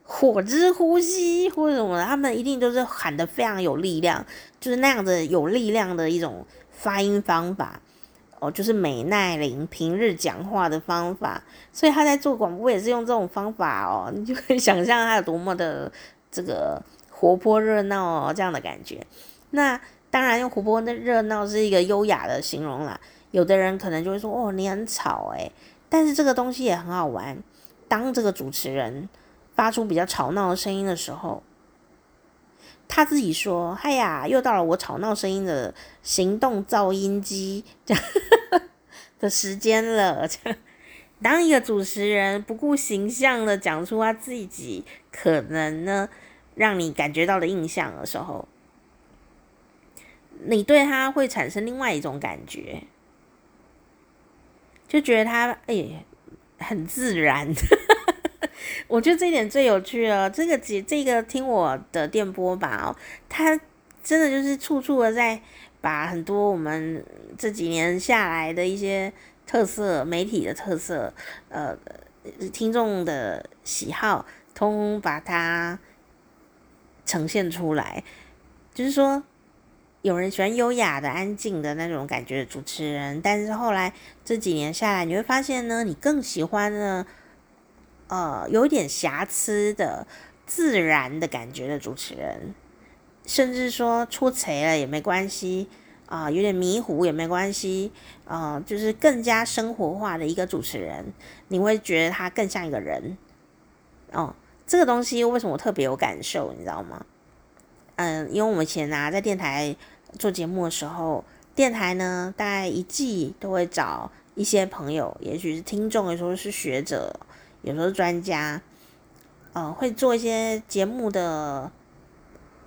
火之呼吸或者什么，他们一定都是喊得非常有力量，就是那样子有力量的一种发音方法哦，就是美奈玲平日讲话的方法，所以他在做广播也是用这种方法哦，你就可以想象他有多么的这个活泼热闹哦，这样的感觉。那当然用活泼的热闹是一个优雅的形容啦，有的人可能就会说哦，你很吵诶，但是这个东西也很好玩，当这个主持人。发出比较吵闹的声音的时候，他自己说：“哎呀，又到了我吵闹声音的行动噪音机这 <laughs> 样的时间了。”这样，当一个主持人不顾形象的讲出他自己可能呢让你感觉到的印象的时候，你对他会产生另外一种感觉，就觉得他哎很自然。<laughs> 我觉得这一点最有趣了。这个节，这个听我的电波吧，哦，他真的就是处处的在把很多我们这几年下来的一些特色、媒体的特色，呃，听众的喜好，通通把它呈现出来。就是说，有人喜欢优雅的、安静的那种感觉的主持人，但是后来这几年下来，你会发现呢，你更喜欢呢。呃，有一点瑕疵的自然的感觉的主持人，甚至说出错了也没关系啊、有点迷糊也没关系啊、就是更加生活化的一个主持人，你会觉得他更像一个人。哦，这个东西为什么我特别有感受，你知道吗？嗯、因为我们以前啊在电台做节目的时候，电台呢大概一季都会找一些朋友，也许是听众，有时候是学者。有时候专家，呃，会做一些节目的，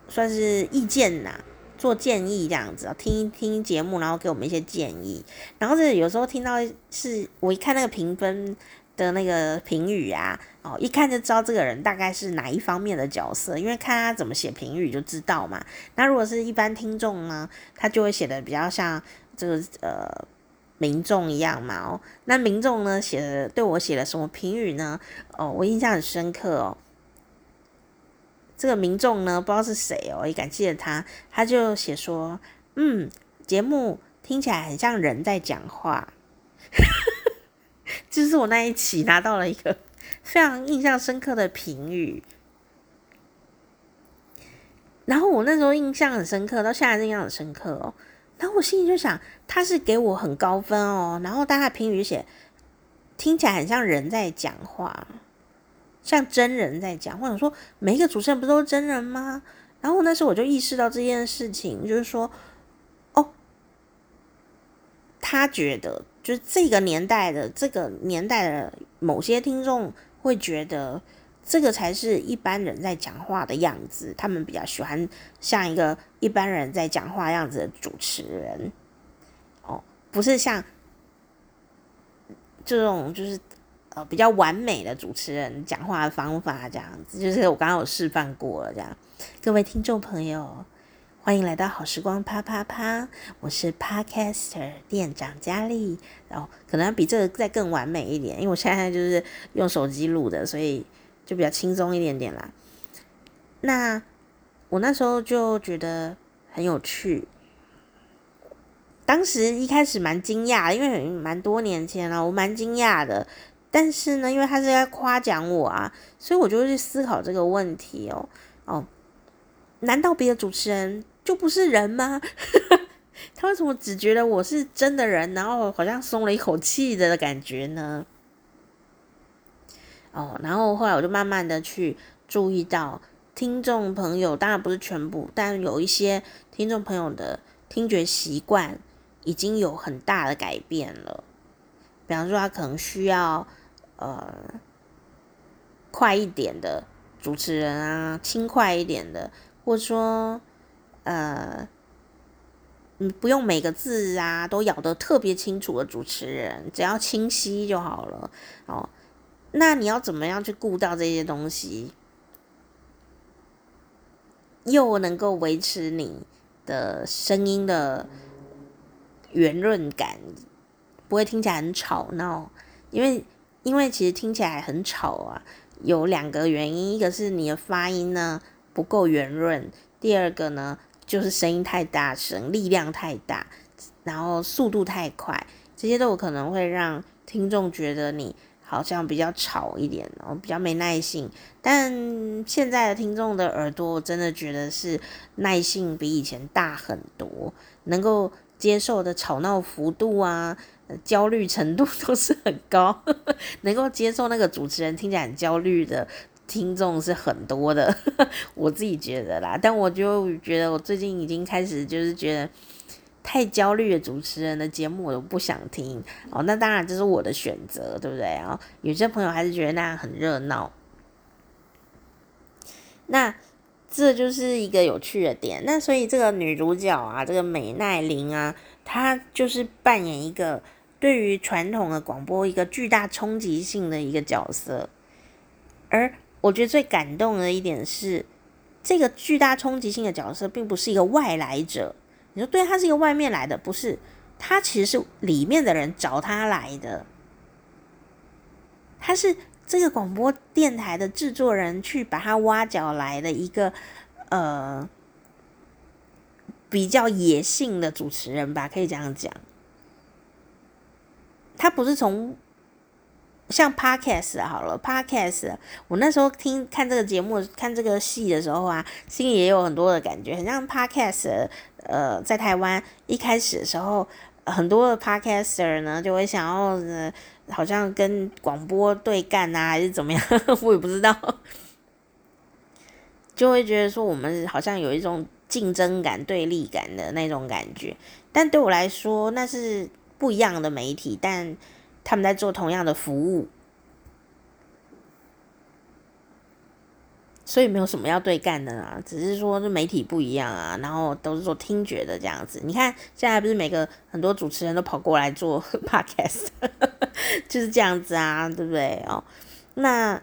算是意见呐，做建议这样子，听一听节目，然后给我们一些建议。然后这有时候听到是我一看那个评分的那个评语啊，哦，一看就知道这个人大概是哪一方面的角色，因为看他怎么写评语就知道嘛。那如果是一般听众呢，他就会写的比较像这个呃。民众一样嘛哦，那民众呢写的对我写了什么评语呢？哦，我印象很深刻哦。这个民众呢不知道是谁哦，也感谢他，他就写说，嗯，节目听起来很像人在讲话，<laughs> 就是我那一期拿到了一个 <laughs> 非常印象深刻的评语。然后我那时候印象很深刻，到现在印象很深刻哦。然后我心里就想，他是给我很高分哦。然后大家评语写，听起来很像人在讲话，像真人在讲。我想说，每一个主持人不都是真人吗？然后那时候我就意识到这件事情，就是说，哦，他觉得，就是这个年代的这个年代的某些听众会觉得。这个才是一般人在讲话的样子，他们比较喜欢像一个一般人在讲话样子的主持人，哦，不是像这种就是呃比较完美的主持人讲话的方法这样子，就是我刚刚有示范过了这样。各位听众朋友，欢迎来到好时光啪啪啪，我是 Podcaster 店长佳丽，然后可能比这个再更完美一点，因为我现在就是用手机录的，所以。就比较轻松一点点啦。那我那时候就觉得很有趣。当时一开始蛮惊讶，因为蛮多年前了，我蛮惊讶的。但是呢，因为他是在夸奖我啊，所以我就会去思考这个问题哦。哦，难道别的主持人就不是人吗？<laughs> 他为什么只觉得我是真的人，然后好像松了一口气的感觉呢？哦，然后后来我就慢慢的去注意到听众朋友，当然不是全部，但有一些听众朋友的听觉习惯已经有很大的改变了。比方说，他可能需要呃快一点的主持人啊，轻快一点的，或者说呃，你不用每个字啊都咬得特别清楚的主持人，只要清晰就好了。哦。那你要怎么样去顾到这些东西，又能够维持你的声音的圆润感，不会听起来很吵闹？因为因为其实听起来很吵啊，有两个原因，一个是你的发音呢不够圆润，第二个呢就是声音太大声，力量太大，然后速度太快，这些都有可能会让听众觉得你。好像比较吵一点，然后比较没耐性。但现在的听众的耳朵，我真的觉得是耐性比以前大很多，能够接受的吵闹幅度啊，<laughs> 焦虑程度都是很高。<laughs> 能够接受那个主持人听起来很焦虑的听众是很多的，<laughs> 我自己觉得啦。但我就觉得我最近已经开始就是觉得。太焦虑的主持人的节目我都不想听哦，那当然这是我的选择，对不对啊？有些朋友还是觉得那样很热闹，那这就是一个有趣的点。那所以这个女主角啊，这个美奈玲啊，她就是扮演一个对于传统的广播一个巨大冲击性的一个角色。而我觉得最感动的一点是，这个巨大冲击性的角色并不是一个外来者。你说对，他是一个外面来的，不是？他其实是里面的人找他来的。他是这个广播电台的制作人去把他挖角来的一个呃比较野性的主持人吧，可以这样讲。他不是从。像 Podcast 好了，Podcast，我那时候听看这个节目、看这个戏的时候啊，心里也有很多的感觉，很像 Podcast。呃，在台湾一开始的时候，很多的 Podcaster 呢就会想要，呃，好像跟广播对干啊，还是怎么样，<laughs> 我也不知道，就会觉得说我们好像有一种竞争感、对立感的那种感觉。但对我来说，那是不一样的媒体，但。他们在做同样的服务，所以没有什么要对干的啦，只是说这媒体不一样啊，然后都是做听觉的这样子。你看现在不是每个很多主持人都跑过来做 <laughs> podcast，就是这样子啊，对不对哦？那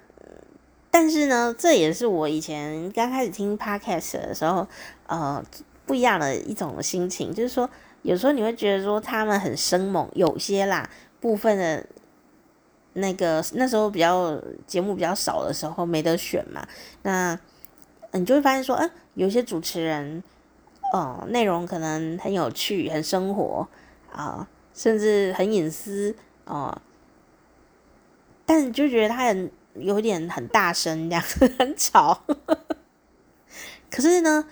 但是呢，这也是我以前刚开始听 podcast 的时候，呃，不一样的一种心情，就是说有时候你会觉得说他们很生猛，有些啦。部分的，那个那时候比较节目比较少的时候没得选嘛，那你就会发现说，哎、有些主持人，哦、内容可能很有趣、很生活啊、甚至很隐私哦、但你就觉得他很有点很大声，这样 <laughs> 很吵，<laughs> 可是呢，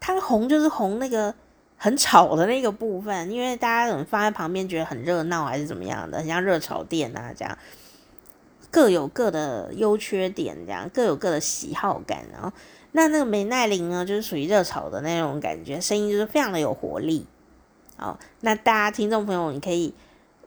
他红就是红那个。很吵的那个部分，因为大家可能放在旁边觉得很热闹，还是怎么样的，很像热炒店啊这样，各有各的优缺点，这样各有各的喜好感。然后，那那个美奈玲呢，就是属于热炒的那种感觉，声音就是非常的有活力。哦，那大家听众朋友，你可以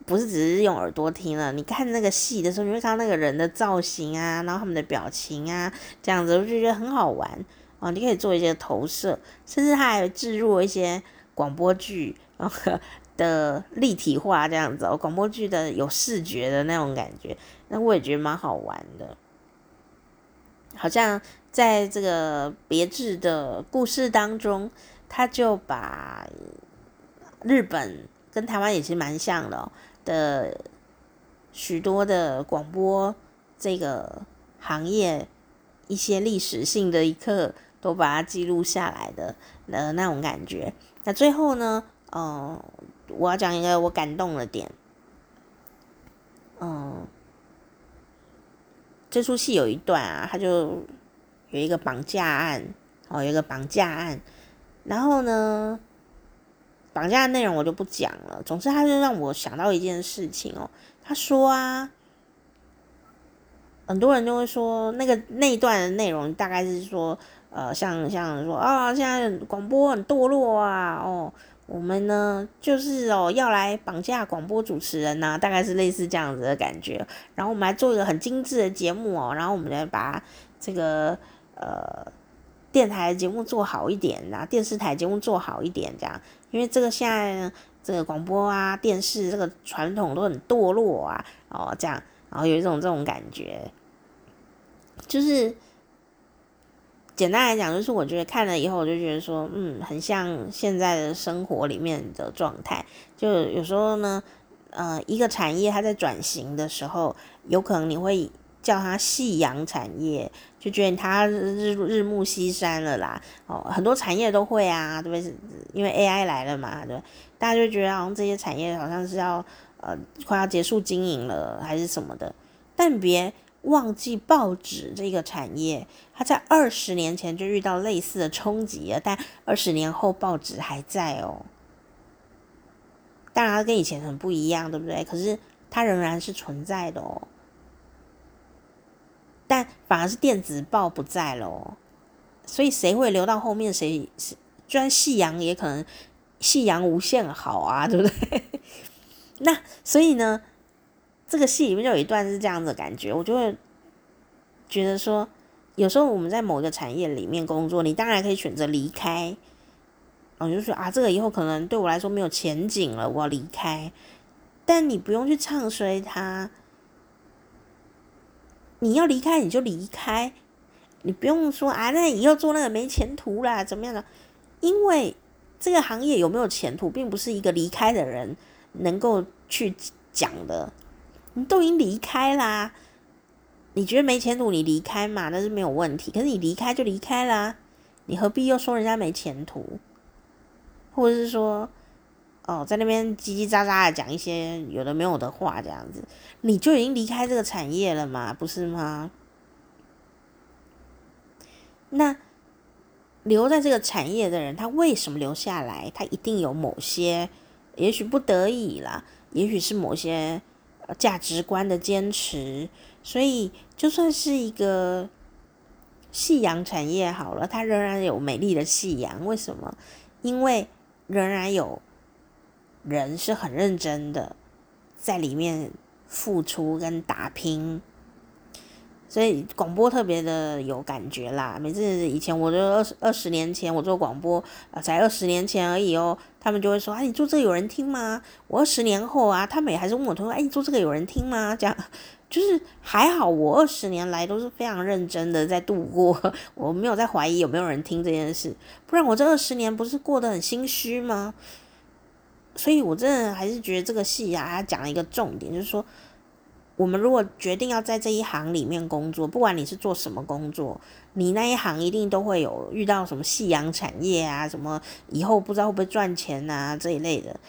不是只是用耳朵听了，你看那个戏的时候，你会看那个人的造型啊，然后他们的表情啊，这样子我就觉得很好玩哦。你可以做一些投射，甚至他还置入一些。广播剧的立体化这样子哦，广播剧的有视觉的那种感觉，那我也觉得蛮好玩的。好像在这个别致的故事当中，他就把日本跟台湾也是蛮像的的许多的广播这个行业一些历史性的一刻，都把它记录下来的呃那种感觉。那最后呢，嗯、我要讲一个我感动的点，嗯、这出戏有一段啊，他就有一个绑架案，哦，有一个绑架案，然后呢，绑架的内容我就不讲了。总之，他就让我想到一件事情哦，他说啊，很多人就会说那个那一段的内容大概是说。呃，像像说啊，现在广播很堕落啊，哦，我们呢就是哦要来绑架广播主持人呐、大概是类似这样子的感觉。然后我们来做一个很精致的节目哦，然后我们来把这个呃电台节目做好一点，然后电视台节目做好一点，这样，因为这个现在这个广播啊电视这个传统都很堕落啊，哦这样，然后有一种这种感觉，就是。简单来讲，就是我觉得看了以后，我就觉得说，嗯，很像现在的生活里面的状态。就有时候呢，呃，一个产业它在转型的时候，有可能你会叫它夕阳产业，就觉得它日日暮西山了啦。哦，很多产业都会啊，对不对？因为 AI 来了嘛，对，大家就觉得好像这些产业好像是要呃快要结束经营了，还是什么的。但别。忘记报纸这个产业，它在二十年前就遇到类似的冲击了，但二十年后报纸还在哦。当然，跟以前很不一样，对不对？可是它仍然是存在的哦。但反而是电子报不在了哦，所以谁会留到后面？谁是？居然夕阳也可能夕阳无限好啊，对不对？<laughs> 那所以呢？这个戏里面就有一段是这样子的感觉，我就会觉得说，有时候我们在某一个产业里面工作，你当然可以选择离开，我就说啊，这个以后可能对我来说没有前景了，我要离开。但你不用去唱衰它，你要离开你就离开，你不用说啊，那以后做那个没前途啦，怎么样的？因为这个行业有没有前途，并不是一个离开的人能够去讲的。你都已经离开啦，你觉得没前途，你离开嘛，那是没有问题。可是你离开就离开啦，你何必又说人家没前途，或者是说，哦，在那边叽叽喳喳的讲一些有的没有的话，这样子，你就已经离开这个产业了嘛，不是吗？那留在这个产业的人，他为什么留下来？他一定有某些，也许不得已啦，也许是某些。价值观的坚持，所以就算是一个夕阳产业好了，它仍然有美丽的夕阳。为什么？因为仍然有人是很认真的在里面付出跟打拼。所以广播特别的有感觉啦。每次以前我就二十二十年前我做广播啊，才二十年前而已哦。他们就会说：“哎，你做这个有人听吗？”我二十年后啊，他们也还是问我，他说：“哎，你做这个有人听吗？”这样 <laughs> 就是还好，我二十年来都是非常认真的在度过，<laughs> 我没有在怀疑有没有人听这件事。不然我这二十年不是过得很心虚吗？所以我真的还是觉得这个戏啊，讲了一个重点，就是说。我们如果决定要在这一行里面工作，不管你是做什么工作，你那一行一定都会有遇到什么夕阳产业啊，什么以后不知道会不会赚钱啊这一类的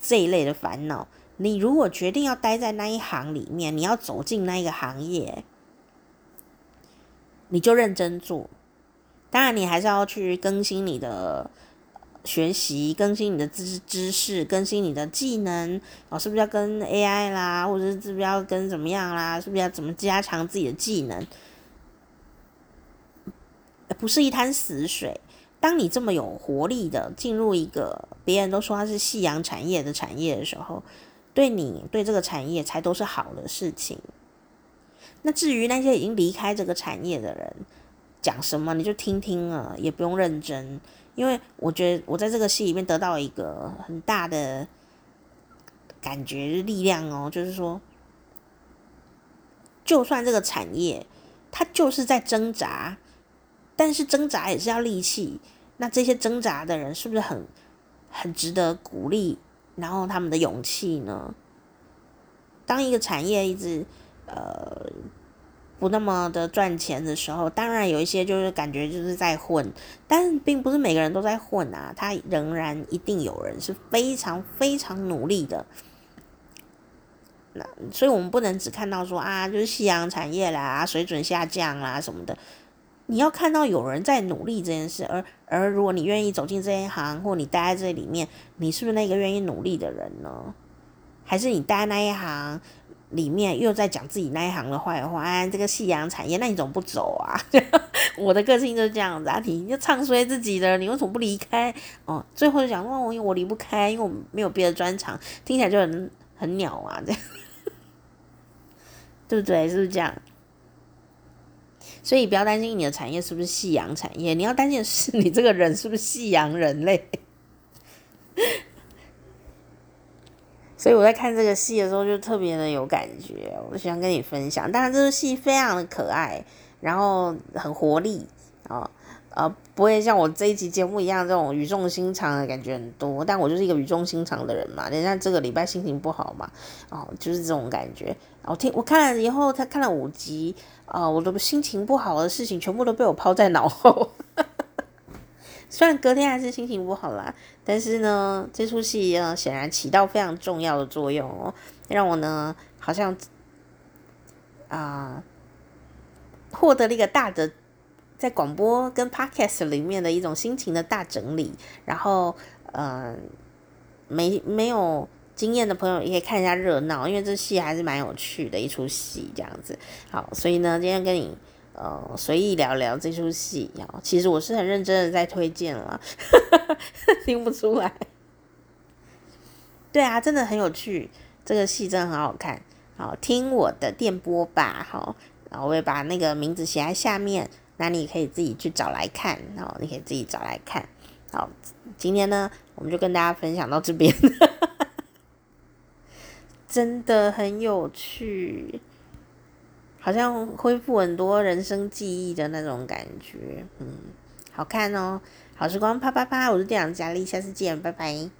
这一类的烦恼。你如果决定要待在那一行里面，你要走进那一个行业，你就认真做。当然，你还是要去更新你的。学习更新你的知知识，更新你的技能哦，是不是要跟 AI 啦，或者是是不是要跟怎么样啦？是不是要怎么加强自己的技能？不是一滩死水。当你这么有活力的进入一个别人都说它是夕阳产业的产业的时候，对你对这个产业才都是好的事情。那至于那些已经离开这个产业的人讲什么，你就听听啊，也不用认真。因为我觉得我在这个戏里面得到一个很大的感觉力量哦，就是说，就算这个产业它就是在挣扎，但是挣扎也是要力气。那这些挣扎的人是不是很很值得鼓励？然后他们的勇气呢？当一个产业一直呃。不那么的赚钱的时候，当然有一些就是感觉就是在混，但并不是每个人都在混啊，他仍然一定有人是非常非常努力的。那所以我们不能只看到说啊，就是夕阳产业啦，水准下降啦什么的。你要看到有人在努力这件事，而而如果你愿意走进这一行，或你待在这里面，你是不是那个愿意努力的人呢？还是你待在那一行？里面又在讲自己那一行的坏话，啊，这个夕阳产业，那你怎么不走啊？<laughs> 我的个性就是这样子啊，你就唱衰自己的，你为什么不离开？哦，最后就讲哦，我我离不开，因为我没有别的专长，听起来就很很鸟啊，这样，<laughs> 对不对？是不是这样？所以不要担心你的产业是不是夕阳产业，你要担心的是你这个人是不是夕阳人类。所以我在看这个戏的时候就特别的有感觉，我喜欢跟你分享。当然，这个戏非常的可爱，然后很活力啊，呃，不会像我这一集节目一样这种语重心长的感觉很多。但我就是一个语重心长的人嘛。人家这个礼拜心情不好嘛，哦，就是这种感觉。我听我看了以后，他看了五集啊，我的心情不好的事情全部都被我抛在脑后。虽然隔天还是心情不好啦，但是呢，这出戏呢显然起到非常重要的作用哦，让我呢好像啊获得了一个大的在广播跟 podcast 里面的一种心情的大整理，然后呃没没有经验的朋友也可以看一下热闹，因为这戏还是蛮有趣的一出戏这样子。好，所以呢，今天跟你。呃，随意聊聊这出戏啊，其实我是很认真的在推荐了，<laughs> 听不出来。对啊，真的很有趣，这个戏真的很好看。好，听我的电波吧，好，然后我会把那个名字写在下面，那你可以自己去找来看，好，你可以自己找来看。好，今天呢，我们就跟大家分享到这边，<laughs> 真的很有趣。好像恢复很多人生记忆的那种感觉，嗯，好看哦，好时光啪啪啪，我是店长佳丽，下次见，拜拜。